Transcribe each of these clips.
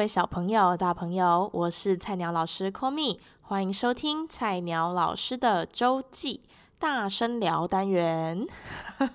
各位小朋友、大朋友，我是菜鸟老师 Call Me，欢迎收听菜鸟老师的周记大声聊单元。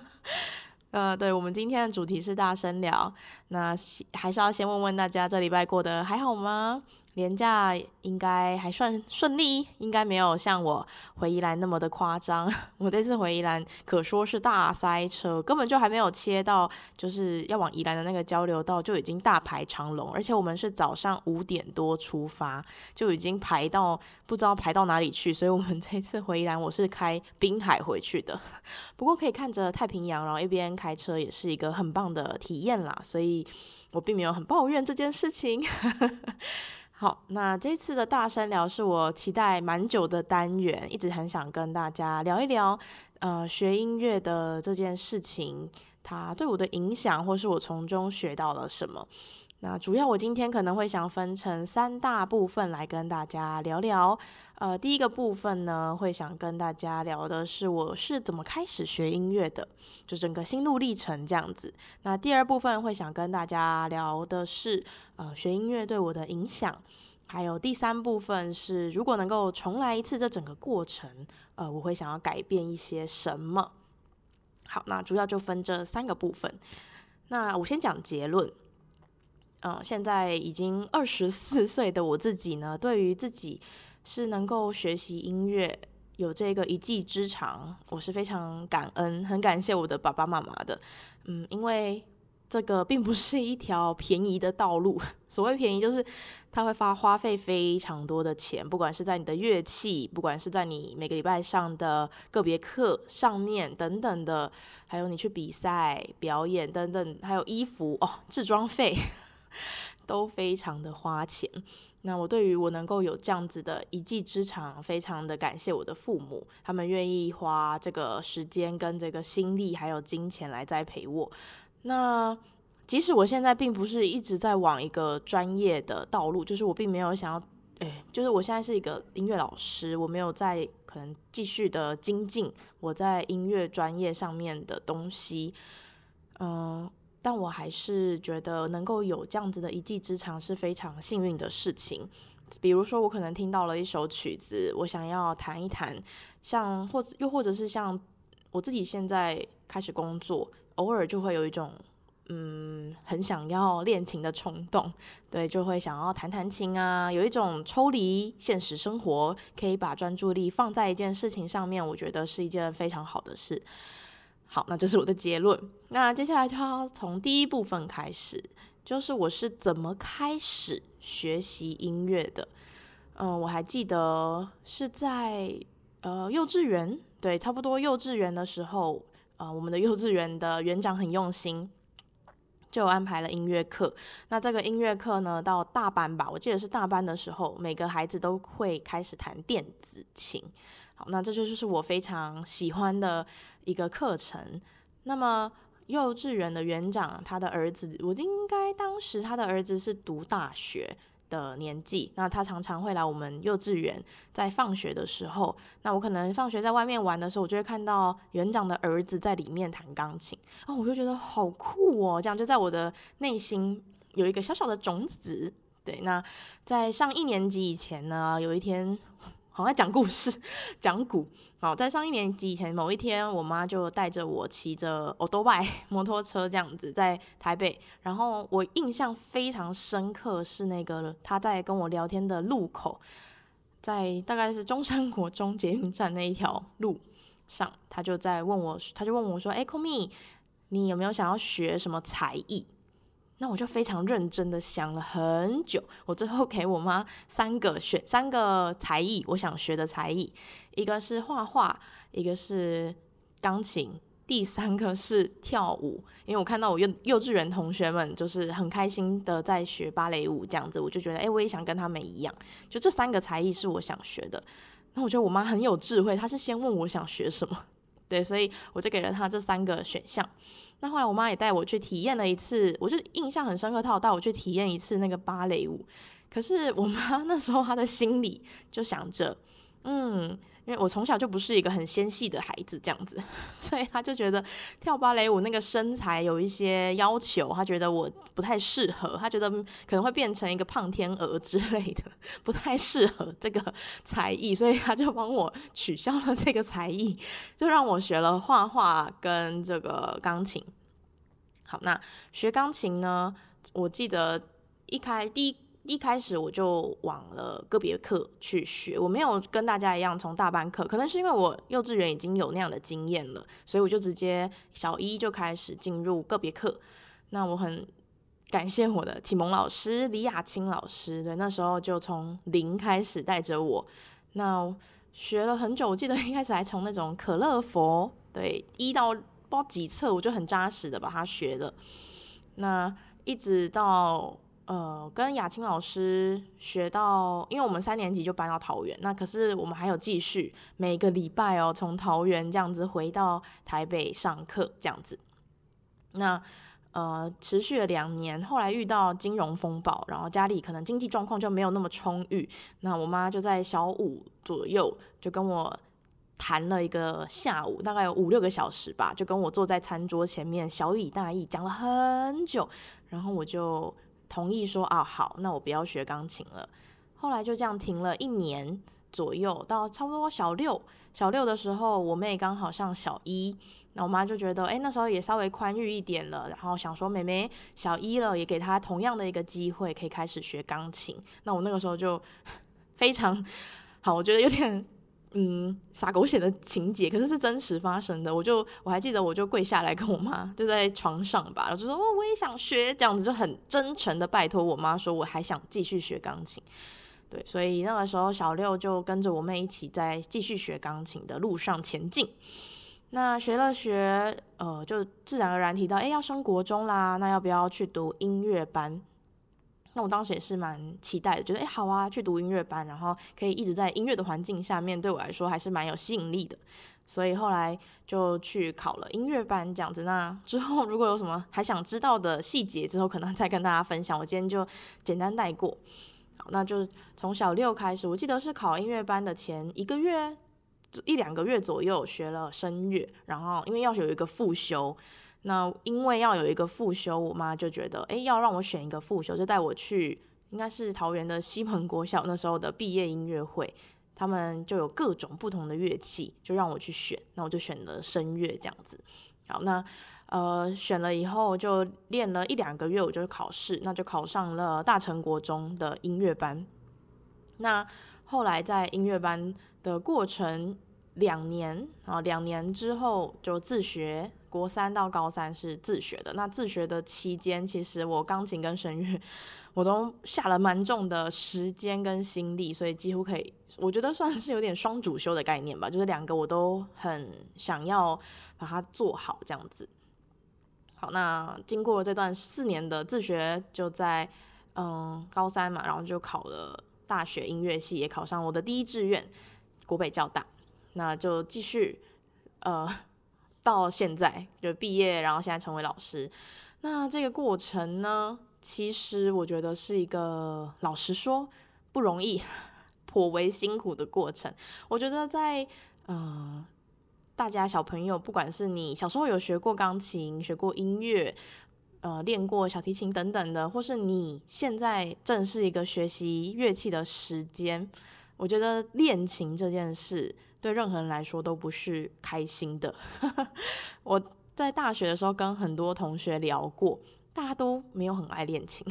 呃，对，我们今天的主题是大声聊，那还是要先问问大家，这礼拜过得还好吗？连假应该还算顺利，应该没有像我回宜兰那么的夸张。我这次回宜兰可说是大塞车，根本就还没有切到，就是要往宜兰的那个交流道就已经大排长龙，而且我们是早上五点多出发，就已经排到不知道排到哪里去。所以我们这次回宜兰，我是开滨海回去的。不过可以看着太平洋，然后一边开车，也是一个很棒的体验啦。所以我并没有很抱怨这件事情。好，那这次的大声聊是我期待蛮久的单元，一直很想跟大家聊一聊，呃，学音乐的这件事情，它对我的影响，或是我从中学到了什么。那主要我今天可能会想分成三大部分来跟大家聊聊。呃，第一个部分呢，会想跟大家聊的是我是怎么开始学音乐的，就整个心路历程这样子。那第二部分会想跟大家聊的是，呃，学音乐对我的影响。还有第三部分是，如果能够重来一次这整个过程，呃，我会想要改变一些什么。好，那主要就分这三个部分。那我先讲结论。嗯，现在已经二十四岁的我自己呢，对于自己是能够学习音乐，有这个一技之长，我是非常感恩，很感谢我的爸爸妈妈的。嗯，因为这个并不是一条便宜的道路。所谓便宜，就是它会花花费非常多的钱，不管是在你的乐器，不管是在你每个礼拜上的个别课上面等等的，还有你去比赛表演等等，还有衣服哦，置装费。都非常的花钱，那我对于我能够有这样子的一技之长，非常的感谢我的父母，他们愿意花这个时间跟这个心力还有金钱来栽培我。那即使我现在并不是一直在往一个专业的道路，就是我并没有想要，哎，就是我现在是一个音乐老师，我没有在可能继续的精进我在音乐专业上面的东西，嗯。但我还是觉得能够有这样子的一技之长是非常幸运的事情。比如说，我可能听到了一首曲子，我想要弹一弹，像或者又或者是像我自己现在开始工作，偶尔就会有一种嗯很想要练琴的冲动，对，就会想要弹弹琴啊，有一种抽离现实生活，可以把专注力放在一件事情上面，我觉得是一件非常好的事。好，那这是我的结论。那接下来就要从第一部分开始，就是我是怎么开始学习音乐的。嗯，我还记得是在呃幼稚园，对，差不多幼稚园的时候，呃，我们的幼稚园的园长很用心，就安排了音乐课。那这个音乐课呢，到大班吧，我记得是大班的时候，每个孩子都会开始弹电子琴。好，那这就是我非常喜欢的一个课程。那么幼稚园的园长，他的儿子，我应该当时他的儿子是读大学的年纪。那他常常会来我们幼稚园，在放学的时候，那我可能放学在外面玩的时候，我就会看到园长的儿子在里面弹钢琴。哦，我就觉得好酷哦，这样就在我的内心有一个小小的种子。对，那在上一年级以前呢，有一天。好像讲故事，讲古。好，在上一年级以前某一天，我妈就带着我骑着欧多拜摩托车这样子在台北，然后我印象非常深刻是那个她在跟我聊天的路口，在大概是中山国中捷运站那一条路上，她就在问我，她就问我说：“哎，Komi，你有没有想要学什么才艺？”那我就非常认真的想了很久，我最后给我妈三个选三个才艺，我想学的才艺，一个是画画，一个是钢琴，第三个是跳舞。因为我看到我幼幼稚园同学们就是很开心的在学芭蕾舞这样子，我就觉得哎，我也想跟他们一样。就这三个才艺是我想学的。那我觉得我妈很有智慧，她是先问我想学什么，对，所以我就给了她这三个选项。那后来我妈也带我去体验了一次，我就印象很深刻，她有带我去体验一次那个芭蕾舞。可是我妈 那时候她的心里就想着，嗯，因为我从小就不是一个很纤细的孩子，这样子，所以他就觉得跳芭蕾舞那个身材有一些要求，他觉得我不太适合，他觉得可能会变成一个胖天鹅之类的，不太适合这个才艺，所以他就帮我取消了这个才艺，就让我学了画画跟这个钢琴。好，那学钢琴呢，我记得一开第一。一开始我就往了个别课去学，我没有跟大家一样从大班课，可能是因为我幼稚园已经有那样的经验了，所以我就直接小一就开始进入个别课。那我很感谢我的启蒙老师李雅青老师，对，那时候就从零开始带着我，那学了很久，我记得一开始还从那种可乐佛，对，一到不知道几册，我就很扎实的把它学了，那一直到。呃，跟雅青老师学到，因为我们三年级就搬到桃园，那可是我们还有继续每个礼拜哦，从桃园这样子回到台北上课这样子。那呃，持续了两年，后来遇到金融风暴，然后家里可能经济状况就没有那么充裕，那我妈就在小五左右就跟我谈了一个下午，大概有五六个小时吧，就跟我坐在餐桌前面小以大意讲了很久，然后我就。同意说啊，好，那我不要学钢琴了。后来就这样停了一年左右，到差不多小六，小六的时候，我妹刚好上小一，那我妈就觉得，哎、那时候也稍微宽裕一点了，然后想说妹妹小一了，也给她同样的一个机会，可以开始学钢琴。那我那个时候就 非常 好，我觉得有点。嗯，撒狗血的情节，可是是真实发生的。我就我还记得，我就跪下来跟我妈就在床上吧，我就说哦，我也想学，这样子就很真诚的拜托我妈说，我还想继续学钢琴。对，所以那个时候小六就跟着我妹一起在继续学钢琴的路上前进。那学了学，呃，就自然而然提到，哎，要升国中啦，那要不要去读音乐班？那我当时也是蛮期待的，觉得哎，好啊，去读音乐班，然后可以一直在音乐的环境下面，对我来说还是蛮有吸引力的。所以后来就去考了音乐班，这样子。那之后如果有什么还想知道的细节，之后可能再跟大家分享。我今天就简单带过。好，那就从小六开始，我记得是考音乐班的前一个月，一两个月左右学了声乐，然后因为要有一个复修。那因为要有一个复修，我妈就觉得，哎，要让我选一个复修，就带我去，应该是桃园的西门国小那时候的毕业音乐会，他们就有各种不同的乐器，就让我去选，那我就选了声乐这样子。好，那呃选了以后就练了一两个月，我就考试，那就考上了大成国中的音乐班。那后来在音乐班的过程两年啊，两年之后就自学。国三到高三是自学的，那自学的期间，其实我钢琴跟声乐我都下了蛮重的时间跟心力，所以几乎可以，我觉得算是有点双主修的概念吧，就是两个我都很想要把它做好这样子。好，那经过这段四年的自学，就在嗯高三嘛，然后就考了大学音乐系，也考上我的第一志愿国北教大，那就继续呃。到现在就毕业，然后现在成为老师，那这个过程呢，其实我觉得是一个老实说不容易、颇为辛苦的过程。我觉得在嗯、呃，大家小朋友，不管是你小时候有学过钢琴、学过音乐、呃，练过小提琴等等的，或是你现在正是一个学习乐器的时间，我觉得练琴这件事。对任何人来说都不是开心的。我在大学的时候跟很多同学聊过，大家都没有很爱练琴，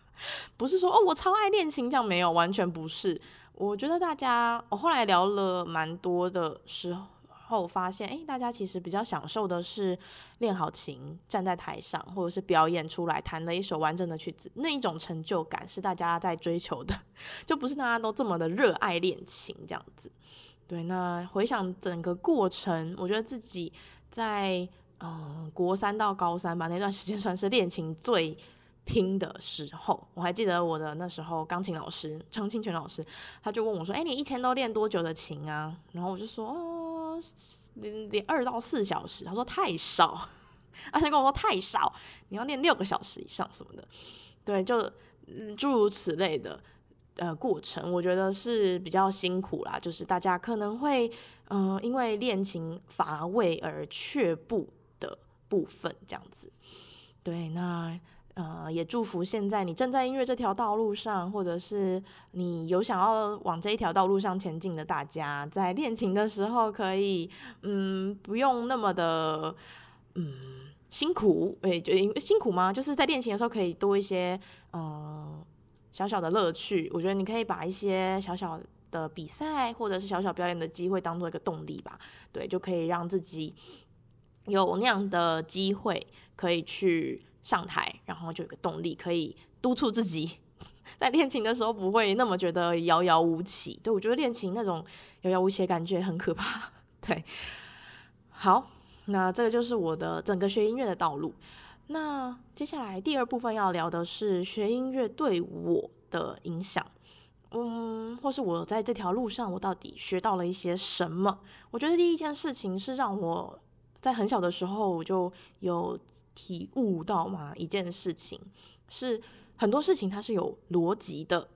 不是说哦我超爱练琴这样，没有，完全不是。我觉得大家，我后来聊了蛮多的时候，发现诶，大家其实比较享受的是练好琴，站在台上，或者是表演出来弹了一首完整的曲子，那一种成就感是大家在追求的，就不是大家都这么的热爱练琴这样子。对，那回想整个过程，我觉得自己在嗯国三到高三吧，那段时间算是练琴最拼的时候。我还记得我的那时候钢琴老师张清泉老师，他就问我说：“哎，你一天都练多久的琴啊？”然后我就说：“哦，练练二到四小时。”他说：“太少。”而且跟我说：“太少，你要练六个小时以上什么的。”对，就诸如此类的。呃过程，我觉得是比较辛苦啦，就是大家可能会嗯、因为练琴乏味而却步的部分，这样子。对，那。呃，也祝福现在你正在音乐这条道路上，或者是你有想要往这一条道路上前进的大家，在练琴的时候可以，嗯，不用那么的，嗯，辛苦。诶，就辛苦吗？就是在练琴的时候可以多一些，呃，小小的乐趣。我觉得你可以把一些小小的比赛或者是小小表演的机会当做一个动力吧。对，就可以让自己有那样的机会可以去。上台，然后就有个动力，可以督促自己 在练琴的时候不会那么觉得遥遥无期。对，我觉得练琴那种遥遥无期的感觉很可怕。对，好，那这个就是我的整个学音乐的道路。那接下来第二部分要聊的是学音乐对我的影响，嗯，或是我在这条路上我到底学到了一些什么？我觉得第一件事情是让我在很小的时候我就有。体悟到嘛，一件事情是很多事情它是有逻辑的。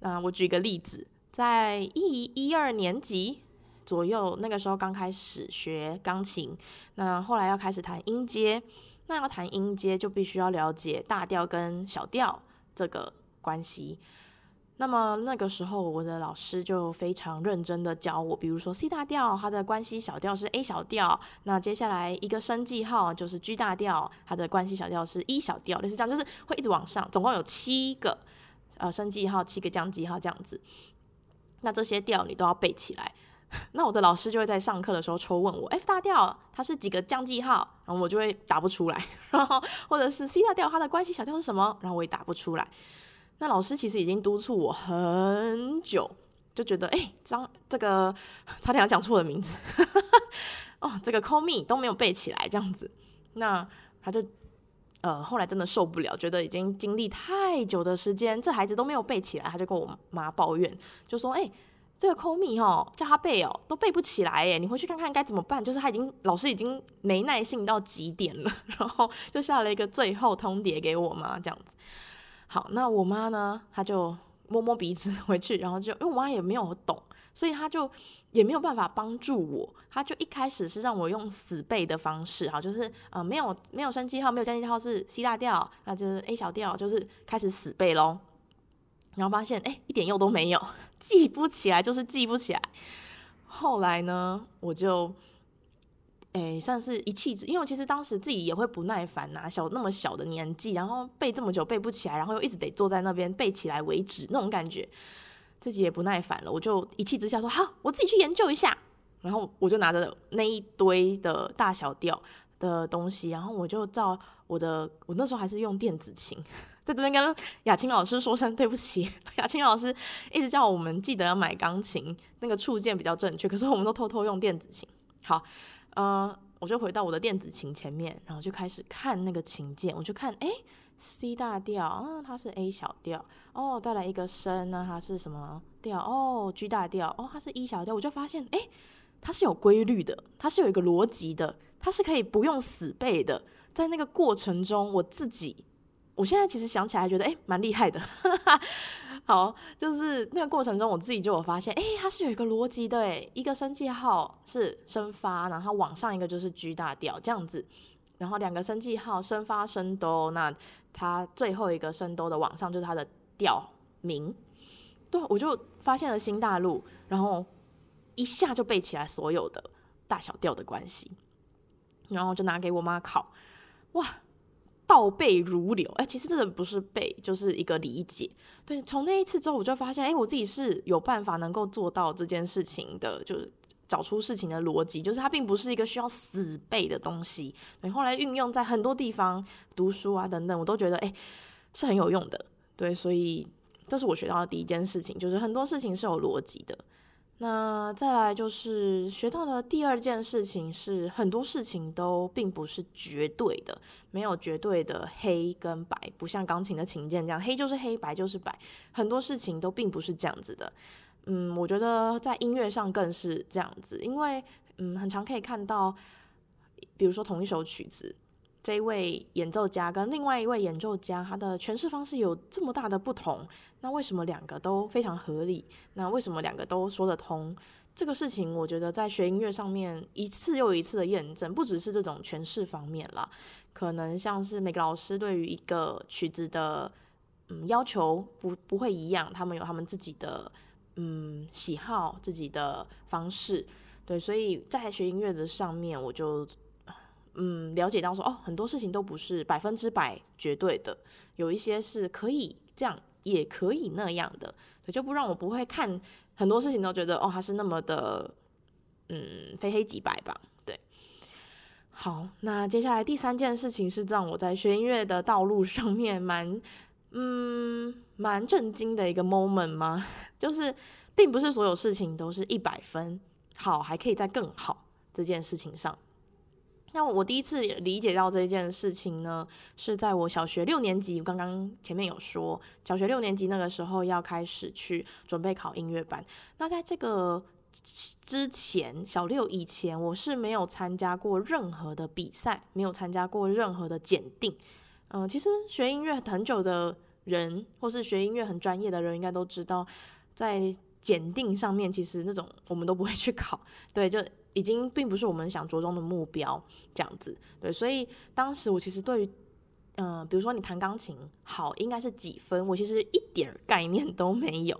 那我举一个例子，在一一二年级左右，那个时候刚开始学钢琴，那后来要开始弹音阶，那要弹音阶就必须要了解大调跟小调这个关系。那么那个时候，我的老师就非常认真的教我，比如说 C 大调，它的关系小调是 A 小调，那接下来一个升记号就是 G 大调，它的关系小调是 E 小调，类似这样，就是会一直往上，总共有七个呃升记号，七个降记号这样子。那这些调你都要背起来。那我的老师就会在上课的时候抽问我，F 大调它是几个降记号，然后我就会答不出来，然后或者是 C 大调它的关系小调是什么，然后我也答不出来。那老师其实已经督促我很久，就觉得哎，张这个差点要讲错的名字，哦，这个 call me 都没有背起来这样子。那他就呃后来真的受不了，觉得已经经历太久的时间，这孩子都没有背起来，他就跟我妈抱怨，就说哎，这个 call me 哦，叫他背哦，都背不起来哎，你回去看看该怎么办。就是他已经老师已经没耐性到极点了，然后就下了一个最后通牒给我妈这样子。好，那我妈呢？她就摸摸鼻子 回去，然后就因为我妈也没有懂，所以她就也没有办法帮助我。她就一开始是让我用死背的方式，哈，就是呃没有没有升记号，没有降记号是 C 大调，那就是 A 小调，就是开始死背喽。然后发现哎一点用都没有，记不起来就是记不起来。后来呢，我就。诶，算是一气之，因为其实当时自己也会不耐烦呐，小那么小的年纪，然后背这么久背不起来，然后又一直得坐在那边背起来为止，那种感觉，自己也不耐烦了，我就一气之下说好，我自己去研究一下，然后我就拿着那一堆的大小调的东西，然后我就照我的，我那时候还是用电子琴，在这边跟雅青老师说声对不起，雅青老师一直叫我们记得要买钢琴，那个触键比较正确，可是我们都偷偷用电子琴，好。呃，我就回到我的电子琴前面，然后就开始看那个琴键，我就看，哎，C 大调，嗯，它是 A 小调，哦，再来一个升，那它是什么调？哦，G 大调，哦，它是 E 小调，我就发现，哎，它是有规律的，它是有一个逻辑的，它是可以不用死背的，在那个过程中，我自己。我现在其实想起来觉得，哎，蛮厉害的。好，就是那个过程中，我自己就有发现，哎，它是有一个逻辑的，哎，一个升记号是升发，然后往上一个就是 G 大调这样子，然后两个升记号升发升哆，那它最后一个升哆的往上就是它的调名。对，我就发现了新大陆，然后一下就背起来所有的大小调的关系，然后就拿给我妈考，哇！倒背如流，哎、其实这个不是背，就是一个理解。对，从那一次之后，我就发现，哎、我自己是有办法能够做到这件事情的，就是找出事情的逻辑，就是它并不是一个需要死背的东西。对，后来运用在很多地方，读书啊等等，我都觉得，哎、是很有用的。对，所以这是我学到的第一件事情，就是很多事情是有逻辑的。那再来就是学到的第二件事情是，很多事情都并不是绝对的，没有绝对的黑跟白，不像钢琴的琴键这样，黑就是黑，白就是白，很多事情都并不是这样子的。嗯，我觉得在音乐上更是这样子，因为嗯，很常可以看到，比如说同一首曲子，这一位演奏家跟另外一位演奏家，他的诠释方式有这么大的不同，那为什么两个都非常合理？那为什么两个都说得通？这个事情，我觉得在学音乐上面一次又一次的验证，不只是这种诠释方面啦，可能像是每个老师对于一个曲子的嗯要求不不会一样，他们有他们自己的嗯喜好，自己的方式，对，所以在学音乐的上面，我就嗯了解到说，哦，很多事情都不是百分之百绝对的，有一些是可以这样，也可以那样的，对，就不让我不会看。很多事情都觉得哦，他是那么的，嗯，非黑即白吧？对。好，那接下来第三件事情是让我在学音乐的道路上面蛮，嗯，蛮震惊的一个 moment 吗？就是，并不是所有事情都是一百分好，还可以再更好这件事情上。那我第一次理解到这件事情呢，是在我小学六年级。刚刚前面有说，小学六年级那个时候要开始去准备考音乐班。那在这个之前，小六以前，我是没有参加过任何的比赛，没有参加过任何的检定。嗯、其实学音乐很久的人，或是学音乐很专业的人，应该都知道，在检定上面，其实那种我们都不会去考。对，就。已经并不是我们想着重的目标，这样子，对，所以当时我其实对于，嗯、比如说你弹钢琴好，应该是几分，我其实一点概念都没有。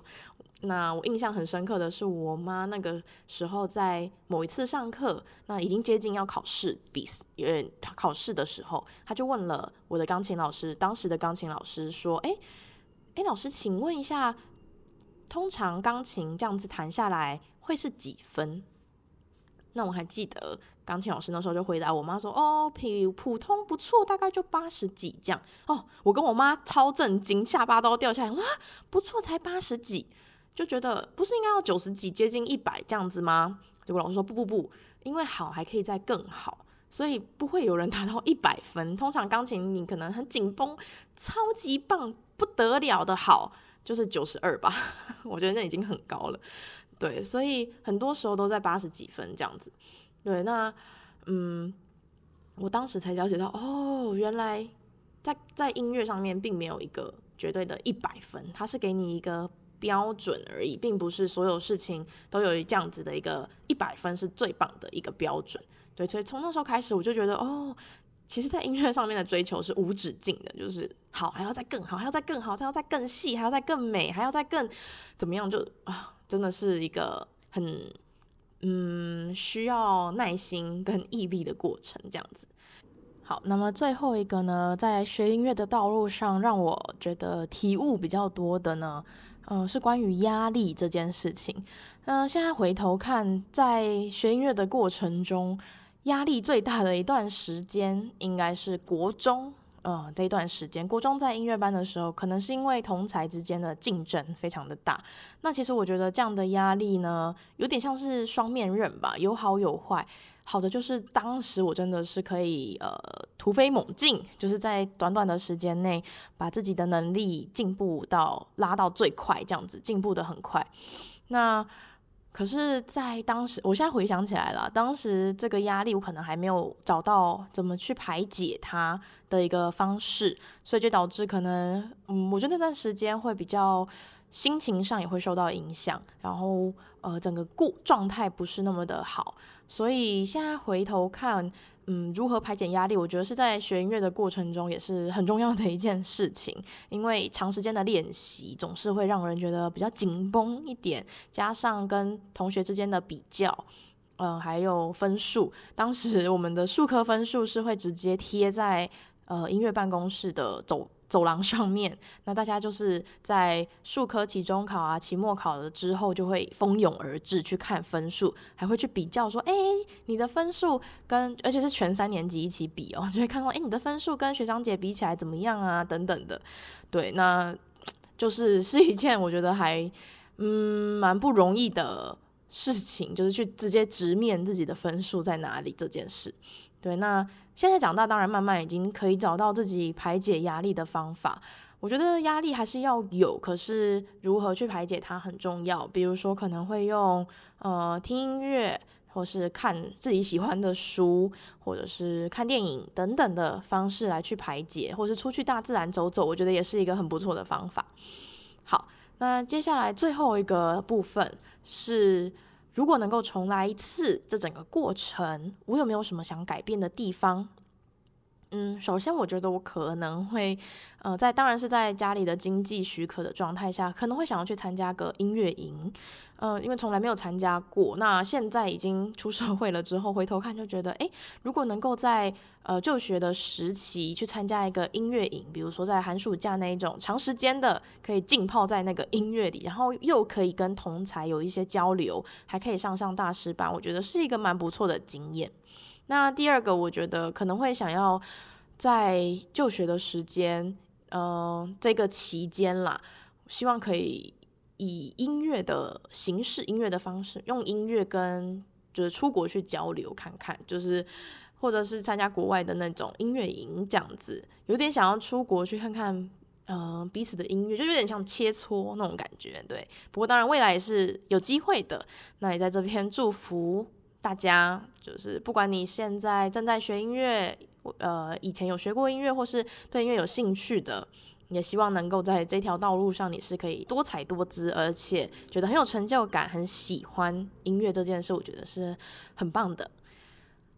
那我印象很深刻的是，我妈那个时候在某一次上课，那已经接近要考试，比呃考试的时候，她就问了我的钢琴老师，当时的钢琴老师说：“哎，哎，老师，请问一下，通常钢琴这样子弹下来会是几分？”那我还记得钢琴老师那时候就回答我妈说：“哦，普普通不错，大概就八十几这样。”哦，我跟我妈超震惊，下巴都掉下来。我说：“啊，不错，才八十几，就觉得不是应该要九十几，接近一百这样子吗？”结果老师说：“不不不，因为好还可以再更好，所以不会有人达到一百分。通常钢琴你可能很紧绷，超级棒，不得了的好，就是九十二吧。我觉得那已经很高了。”对，所以很多时候都在八十几分这样子。对，那嗯，我当时才了解到，哦，原来在在音乐上面并没有一个绝对的一百分，它是给你一个标准而已，并不是所有事情都有这样子的一个一百分是最棒的一个标准。对，所以从那时候开始，我就觉得，哦，其实，在音乐上面的追求是无止境的，就是好，还要再更好，还要再更好，还要再更细，还要再更美，还要再更怎么样，就啊。真的是一个很嗯需要耐心跟毅力的过程，这样子。好，那么最后一个呢，在学音乐的道路上，让我觉得体悟比较多的呢，嗯、呃，是关于压力这件事情。嗯、呃，现在回头看，在学音乐的过程中，压力最大的一段时间，应该是国中。嗯，这一段时间，国中在音乐班的时候，可能是因为同才之间的竞争非常的大。那其实我觉得这样的压力呢，有点像是双面刃吧，有好有坏。好的就是当时我真的是可以呃突飞猛进，就是在短短的时间内把自己的能力进步到拉到最快，这样子进步得很快。那可是，在当时，我现在回想起来了，当时这个压力我可能还没有找到怎么去排解它的一个方式，所以就导致可能，嗯，我觉得那段时间会比较心情上也会受到影响，然后呃，整个故状态不是那么的好，所以现在回头看。嗯，如何排解压力？我觉得是在学音乐的过程中也是很重要的一件事情，因为长时间的练习总是会让人觉得比较紧绷一点，加上跟同学之间的比较，嗯、还有分数。当时我们的数科分数是会直接贴在呃音乐办公室的走走廊上面，那大家就是在数科期中考啊、期末考了之后，就会蜂拥而至去看分数，还会去比较说，哎、你的分数跟，而且是全三年级一起比哦，就会看到，哎、你的分数跟学长姐比起来怎么样啊？等等的，对，那 就是是一件我觉得还嗯蛮不容易的事情，就是去直接直面自己的分数在哪里这件事。对，那现在长大，当然慢慢已经可以找到自己排解压力的方法。我觉得压力还是要有，可是如何去排解它很重要。比如说，可能会用呃听音乐，或是看自己喜欢的书，或者是看电影等等的方式来去排解，或是出去大自然走走，我觉得也是一个很不错的方法。好，那接下来最后一个部分是，如果能够重来一次，这整个过程，我有没有什么想改变的地方？嗯，首先我觉得我可能会，呃，在当然是在家里的经济许可的状态下，可能会想要去参加个音乐营，嗯、呃，因为从来没有参加过。那现在已经出社会了之后，回头看就觉得，诶，如果能够在呃就学的时期去参加一个音乐营，比如说在寒暑假那一种长时间的，可以浸泡在那个音乐里，然后又可以跟同才有一些交流，还可以上上大师班，我觉得是一个蛮不错的经验。那第二个，我觉得可能会想要在就学的时间，嗯、这个期间啦，希望可以以音乐的形式、音乐的方式，用音乐跟就是出国去交流看看，就是或者是参加国外的那种音乐营这样子，有点想要出国去看看，嗯、彼此的音乐，就有点像切磋那种感觉，对。不过当然未来也是有机会的，那也在这边祝福。大家就是，不管你现在正在学音乐，呃，以前有学过音乐，或是对音乐有兴趣的，也希望能够在这条道路上，你是可以多彩多姿，而且觉得很有成就感，很喜欢音乐这件事，我觉得是很棒的。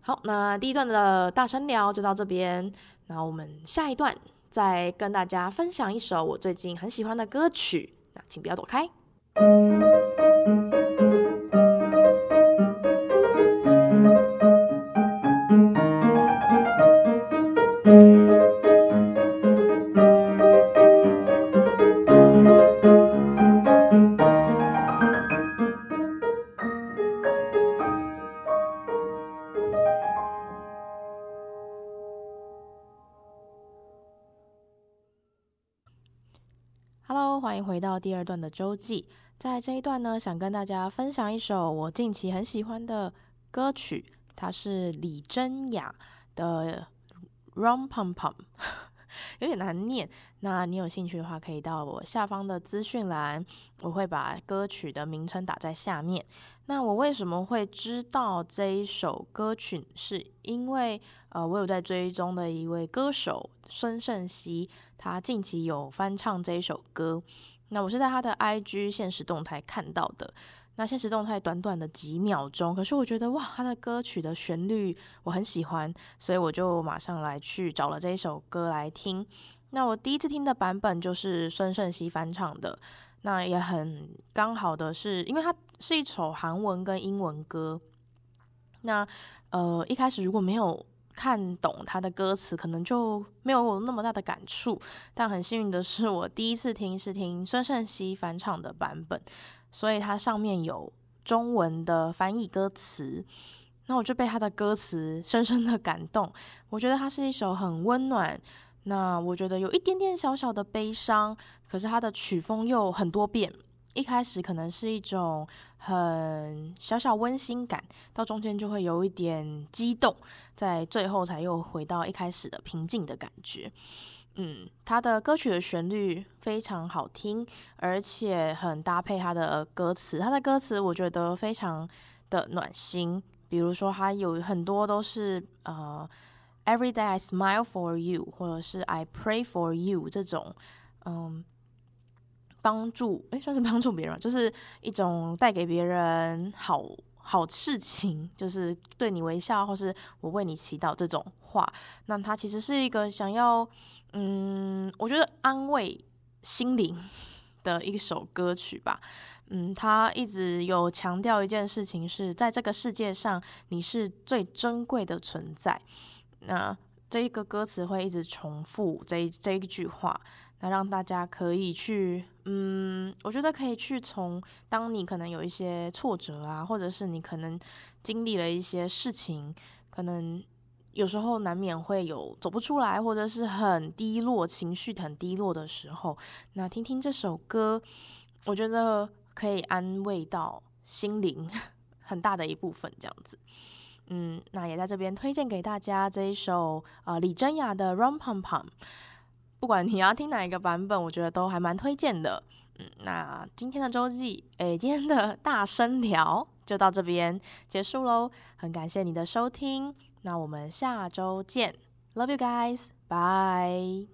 好，那第一段的大声聊就到这边，那我们下一段再跟大家分享一首我最近很喜欢的歌曲，那请不要走开。回到第二段的周记，在这一段呢，想跟大家分享一首我近期很喜欢的歌曲，它是李贞雅的《Rum Pum Pum》，有点难念。那你有兴趣的话，可以到我下方的资讯栏，我会把歌曲的名称打在下面。那我为什么会知道这一首歌曲？是因为呃，我有在追踪的一位歌手孙盛熙。他近期有翻唱这一首歌，那我是在他的 IG 现实动态看到的。那现实动态短短的几秒钟，可是我觉得哇，他的歌曲的旋律我很喜欢，所以我就马上来去找了这一首歌来听。那我第一次听的版本就是孙盛熙翻唱的，那也很刚好的是，因为它是一首韩文跟英文歌。那呃，一开始如果没有看懂他的歌词，可能就没有那么大的感触。但很幸运的是，我第一次听是听孙盛熙翻唱的版本，所以它上面有中文的翻译歌词。那我就被他的歌词深深的感动。我觉得它是一首很温暖，那我觉得有一点点小小的悲伤，可是它的曲风又很多变。一开始可能是一种很小小温馨感，到中间就会有一点激动，在最后才又回到一开始的平静的感觉。嗯，他的歌曲的旋律非常好听，而且很搭配他的歌词。他的歌词我觉得非常的暖心，比如说他有很多都是呃，Every day I smile for you，或者是 I pray for you 这种，嗯。帮助，诶，算是帮助别人，就是一种带给别人好好事情，就是对你微笑，或是我为你祈祷这种话。那他其实是一个想要，嗯，我觉得安慰心灵 的一首歌曲吧。嗯，他一直有强调一件事情，是在这个世界上你是最珍贵的存在。那这一个歌词会一直重复这这一句话。那让大家可以去，嗯，我觉得可以去从当你可能有一些挫折啊，或者是你可能经历了一些事情，可能有时候难免会有走不出来，或者是很低落，情绪很低落的时候，那听听这首歌，我觉得可以安慰到心灵很大的一部分，这样子。嗯，那也在这边推荐给大家这一首呃李贞雅的《Run Pum Pum》。不管你要听哪一个版本，我觉得都还蛮推荐的。嗯，那今天的周记，诶，今天的大声聊就到这边结束喽。很感谢你的收听，那我们下周见，Love you guys，bye。